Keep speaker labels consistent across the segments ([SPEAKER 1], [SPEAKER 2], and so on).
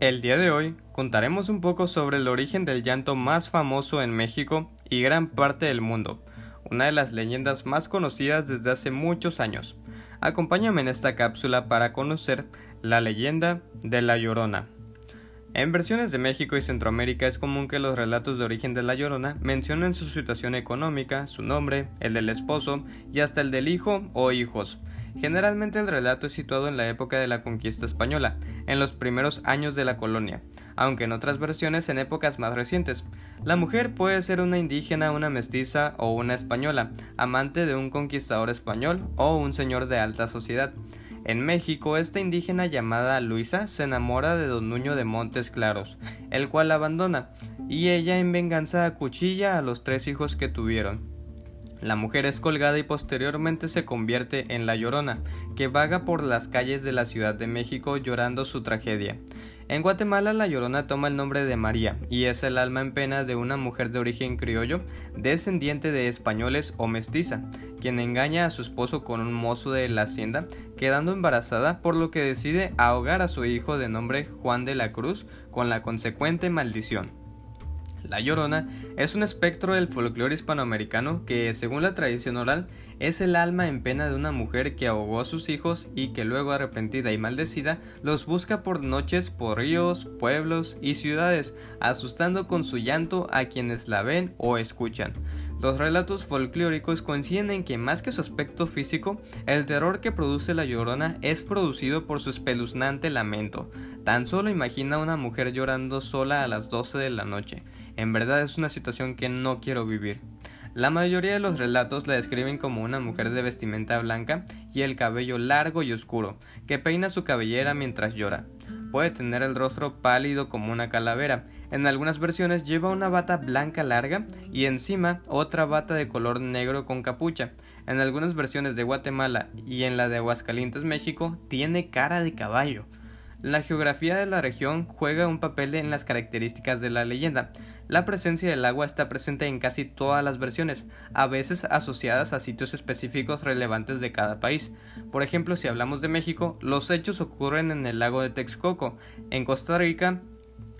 [SPEAKER 1] El día de hoy contaremos un poco sobre el origen del llanto más famoso en México y gran parte del mundo, una de las leyendas más conocidas desde hace muchos años. Acompáñame en esta cápsula para conocer la leyenda de La Llorona. En versiones de México y Centroamérica es común que los relatos de origen de La Llorona mencionen su situación económica, su nombre, el del esposo y hasta el del hijo o hijos. Generalmente el relato es situado en la época de la conquista española, en los primeros años de la colonia, aunque en otras versiones en épocas más recientes. La mujer puede ser una indígena, una mestiza o una española, amante de un conquistador español o un señor de alta sociedad. En México, esta indígena llamada Luisa se enamora de don Nuño de Montes Claros, el cual la abandona, y ella en venganza acuchilla a los tres hijos que tuvieron. La mujer es colgada y posteriormente se convierte en la Llorona, que vaga por las calles de la Ciudad de México llorando su tragedia. En Guatemala la Llorona toma el nombre de María y es el alma en pena de una mujer de origen criollo, descendiente de españoles o mestiza, quien engaña a su esposo con un mozo de la hacienda, quedando embarazada, por lo que decide ahogar a su hijo de nombre Juan de la Cruz con la consecuente maldición. La Llorona es un espectro del folclore hispanoamericano que, según la tradición oral, es el alma en pena de una mujer que ahogó a sus hijos y que luego arrepentida y maldecida los busca por noches por ríos, pueblos y ciudades, asustando con su llanto a quienes la ven o escuchan. Los relatos folclóricos coinciden en que más que su aspecto físico, el terror que produce la llorona es producido por su espeluznante lamento. Tan solo imagina a una mujer llorando sola a las 12 de la noche. En verdad es una situación que no quiero vivir. La mayoría de los relatos la describen como una mujer de vestimenta blanca y el cabello largo y oscuro, que peina su cabellera mientras llora. Puede tener el rostro pálido como una calavera. En algunas versiones lleva una bata blanca larga y encima otra bata de color negro con capucha. En algunas versiones de Guatemala y en la de Aguascalientes, México, tiene cara de caballo. La geografía de la región juega un papel en las características de la leyenda. La presencia del agua está presente en casi todas las versiones, a veces asociadas a sitios específicos relevantes de cada país. Por ejemplo, si hablamos de México, los hechos ocurren en el lago de Texcoco, en Costa Rica,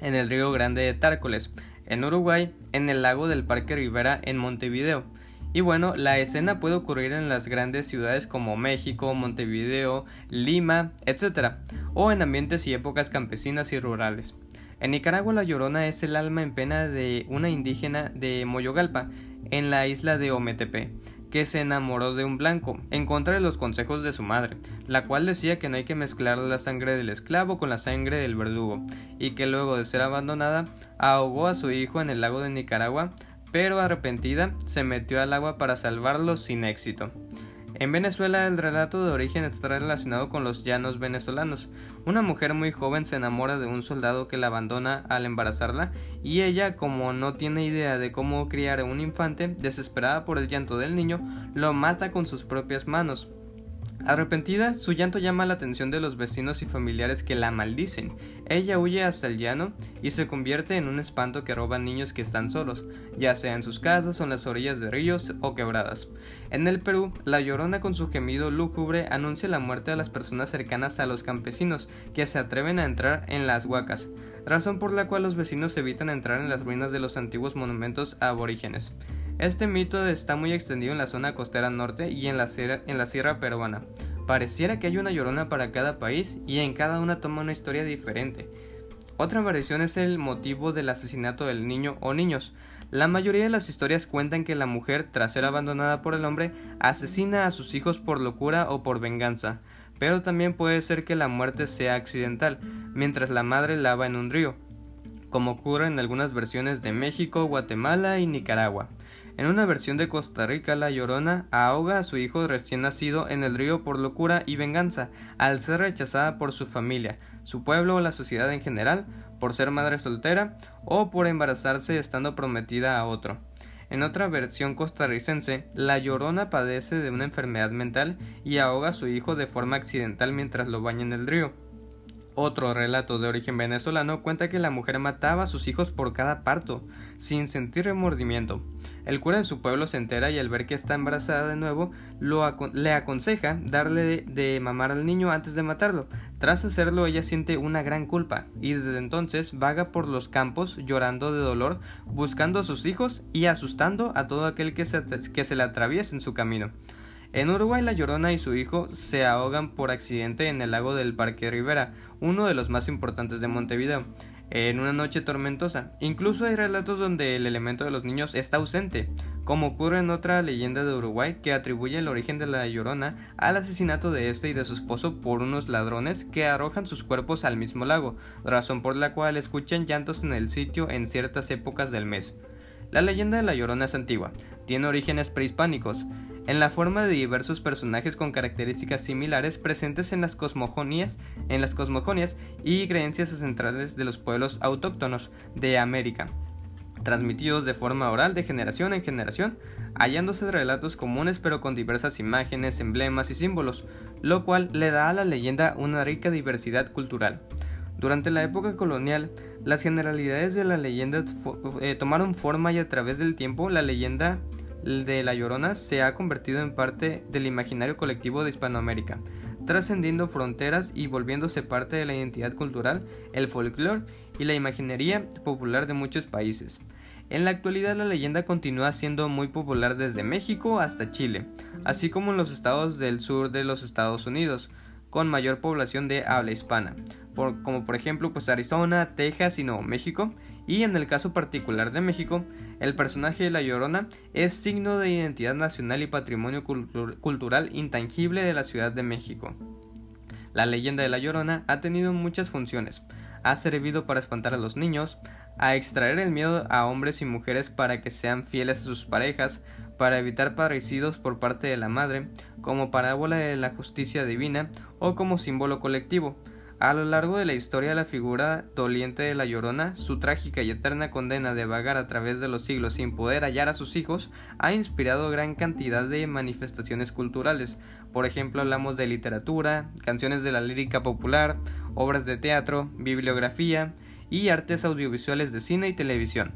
[SPEAKER 1] en el río Grande de Tárcoles, en Uruguay, en el lago del Parque Rivera en Montevideo. Y bueno, la escena puede ocurrir en las grandes ciudades como México, Montevideo, Lima, etc., o en ambientes y épocas campesinas y rurales. En Nicaragua la Llorona es el alma en pena de una indígena de Moyogalpa, en la isla de Ometepe, que se enamoró de un blanco, en contra de los consejos de su madre, la cual decía que no hay que mezclar la sangre del esclavo con la sangre del verdugo, y que luego de ser abandonada, ahogó a su hijo en el lago de Nicaragua, pero arrepentida se metió al agua para salvarlo sin éxito. En Venezuela el relato de origen está relacionado con los llanos venezolanos. Una mujer muy joven se enamora de un soldado que la abandona al embarazarla y ella, como no tiene idea de cómo criar a un infante, desesperada por el llanto del niño, lo mata con sus propias manos. Arrepentida, su llanto llama la atención de los vecinos y familiares que la maldicen. Ella huye hasta el llano y se convierte en un espanto que roba niños que están solos, ya sea en sus casas o en las orillas de ríos o quebradas. En el Perú, la llorona con su gemido lúgubre anuncia la muerte a las personas cercanas a los campesinos que se atreven a entrar en las huacas, razón por la cual los vecinos evitan entrar en las ruinas de los antiguos monumentos aborígenes. Este mito está muy extendido en la zona costera norte y en la, sierra, peruana. Pareciera que hay una llorona para cada país y en cada una toma una historia diferente. Otra variación es el motivo del asesinato del niño o niños. La mayoría de las historias cuentan que la mujer, tras ser abandonada por el hombre, asesina a sus hijos por locura o por venganza, pero también puede ser que la muerte sea accidental, mientras la madre lava en un río, como ocurre en algunas versiones de México, Guatemala y Nicaragua. En una versión de Costa Rica, la Llorona ahoga a su hijo recién nacido en el río por locura y venganza, al ser rechazada por su familia, su pueblo o la sociedad en general, por ser madre soltera o por embarazarse estando prometida a otro. En otra versión costarricense, la Llorona padece de una enfermedad mental y ahoga a su hijo de forma accidental mientras lo baña en el río. Otro relato de origen venezolano cuenta que la mujer mataba a sus hijos por cada parto, sin sentir remordimiento. El cura de su pueblo se entera y al ver que está embarazada de nuevo, le aconseja darle de, mamar al niño antes de matarlo. Tras hacerlo, ella siente una gran culpa y desde entonces vaga por los campos llorando de dolor, buscando a sus hijos y asustando a todo aquel que se, le atraviese en su camino. En Uruguay, La Llorona y su hijo se ahogan por accidente en el lago del Parque Rivera, uno de los más importantes de Montevideo, en una noche tormentosa. Incluso hay relatos donde el elemento de los niños está ausente, como ocurre en otra leyenda de Uruguay que atribuye el origen de La Llorona al asesinato de este y de su esposo por unos ladrones que arrojan sus cuerpos al mismo lago, razón por la cual escuchan llantos en el sitio en ciertas épocas del mes. La leyenda de La Llorona es antigua, tiene orígenes prehispánicos, en la forma de diversos personajes con características similares presentes en las cosmogonias, en las cosmogonias y creencias centrales de los pueblos autóctonos de América, transmitidos de forma oral de generación en generación, hallándose relatos comunes pero con diversas imágenes, emblemas y símbolos, lo cual le da a la leyenda una rica diversidad cultural. Durante la época colonial, las generalidades de la leyenda eh, tomaron forma y a través del tiempo la leyenda de La Llorona se ha convertido en parte del imaginario colectivo de Hispanoamérica, trascendiendo fronteras y volviéndose parte de la identidad cultural, el folclore y la imaginería popular de muchos países. En la actualidad la leyenda continúa siendo muy popular desde México hasta Chile, así como en los estados del sur de los Estados Unidos, con mayor población de habla hispana, como por ejemplo pues Arizona, Texas y Nuevo México, y en el caso particular de México, el personaje de La Llorona es signo de identidad nacional y patrimonio cultural intangible de la Ciudad de México. La leyenda de La Llorona ha tenido muchas funciones. Ha servido para espantar a los niños, a extraer el miedo a hombres y mujeres para que sean fieles a sus parejas, para evitar parecidos por parte de la madre, como parábola de la justicia divina o como símbolo colectivo, a lo largo de la historia la figura doliente de la Llorona, su trágica y eterna condena de vagar a través de los siglos sin poder hallar a sus hijos, ha inspirado gran cantidad de manifestaciones culturales. Por ejemplo, hablamos de literatura, canciones de la lírica popular, obras de teatro, bibliografía y artes audiovisuales de cine y televisión.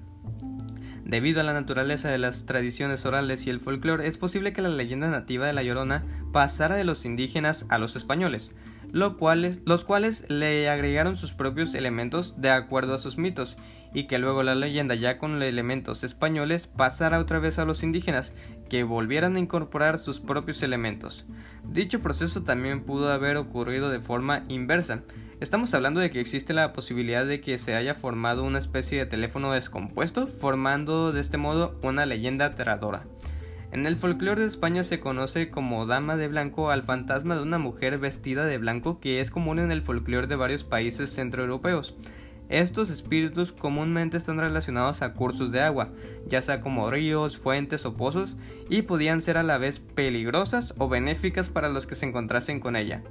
[SPEAKER 1] Debido a la naturaleza de las tradiciones orales y el folclore, es posible que la leyenda nativa de la Llorona pasara de los indígenas a los españoles cuales, los cuales le agregaron sus propios elementos de acuerdo a sus mitos, y que luego la leyenda ya con elementos españoles pasara otra vez a los indígenas, que volvieran a incorporar sus propios elementos. Dicho proceso también pudo haber ocurrido de forma inversa. Estamos hablando de que existe la posibilidad de que se haya formado una especie de teléfono descompuesto, formando de este modo una leyenda aterradora. En el folclore de España se conoce como dama de blanco al fantasma de una mujer vestida de blanco que es común en el folclore de varios países centroeuropeos. Estos espíritus comúnmente están relacionados a cursos de agua, ya sea como ríos, fuentes o pozos, y podían ser a la vez peligrosas o benéficas para los que se encontrasen con ella.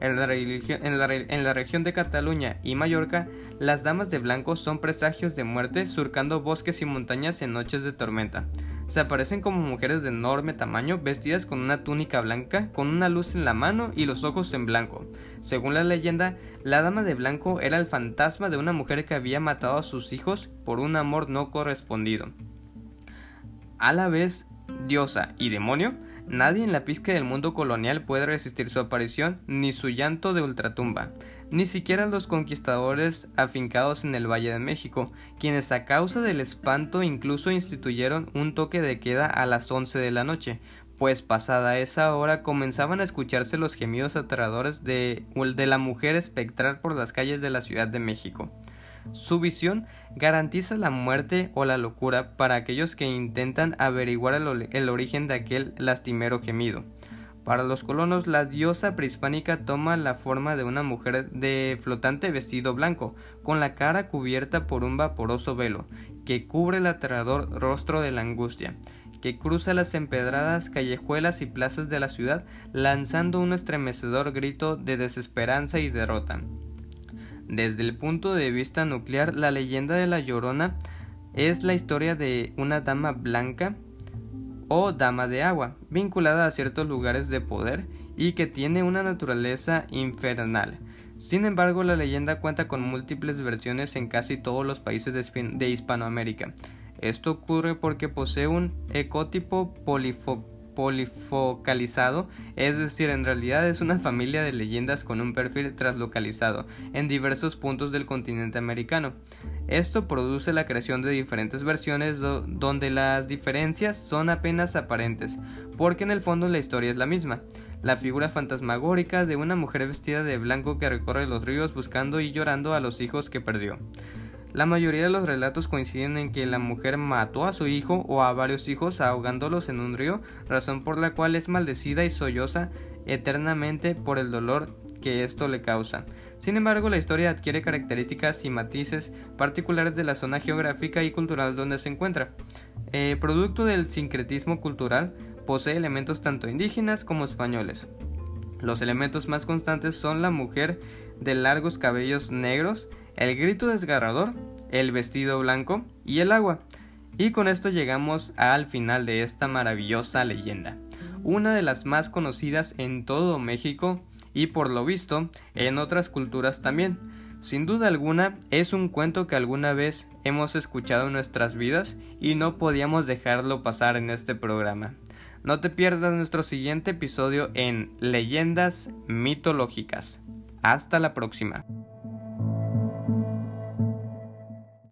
[SPEAKER 1] En la, en la, región de Cataluña y Mallorca, las damas de blanco son presagios de muerte surcando bosques y montañas en noches de tormenta se aparecen como mujeres de enorme tamaño vestidas con una túnica blanca, con una luz en la mano y los ojos en blanco. Según la leyenda, la dama de blanco era el fantasma de una mujer que había matado a sus hijos por un amor no correspondido. A la vez, diosa y demonio, Nadie en la pizca del mundo colonial puede resistir su aparición ni su llanto de ultratumba, ni siquiera los conquistadores afincados en el Valle de México, quienes a causa del espanto incluso instituyeron un toque de queda a las once de la noche, pues pasada esa hora comenzaban a escucharse los gemidos aterradores de, de la mujer espectral por las calles de la Ciudad de México. Su visión garantiza la muerte o la locura para aquellos que intentan averiguar el, origen de aquel lastimero gemido. Para los colonos, la diosa prehispánica toma la forma de una mujer de flotante vestido blanco, con la cara cubierta por un vaporoso velo, que cubre el aterrador rostro de la angustia, que cruza las empedradas callejuelas y plazas de la ciudad, lanzando un estremecedor grito de desesperanza y derrota. Desde el punto de vista nuclear, la leyenda de la Llorona es la historia de una dama blanca o dama de agua, vinculada a ciertos lugares de poder y que tiene una naturaleza infernal. Sin embargo, la leyenda cuenta con múltiples versiones en casi todos los países de, Hispanoamérica. Esto ocurre porque posee un ecotipo polifocalizado, es decir, en realidad es una familia de leyendas con un perfil traslocalizado en diversos puntos del continente americano. Esto produce la creación de diferentes versiones donde las diferencias son apenas aparentes, porque en el fondo la historia es la misma la figura fantasmagórica de una mujer vestida de blanco que recorre los ríos buscando y llorando a los hijos que perdió. La mayoría de los relatos coinciden en que la mujer mató a su hijo o a varios hijos ahogándolos en un río, razón por la cual es maldecida y solloza eternamente por el dolor que esto le causa. Sin embargo, la historia adquiere características y matices particulares de la zona geográfica y cultural donde se encuentra. Eh, producto del sincretismo cultural, posee elementos tanto indígenas como españoles. Los elementos más constantes son la mujer de largos cabellos negros, el grito desgarrador, el vestido blanco y el agua. Y con esto llegamos al final de esta maravillosa leyenda, una de las más conocidas en todo México y por lo visto en otras culturas también. Sin duda alguna es un cuento que alguna vez hemos escuchado en nuestras vidas y no podíamos dejarlo pasar en este programa. No te pierdas nuestro siguiente episodio en Leyendas Mitológicas. Hasta la próxima.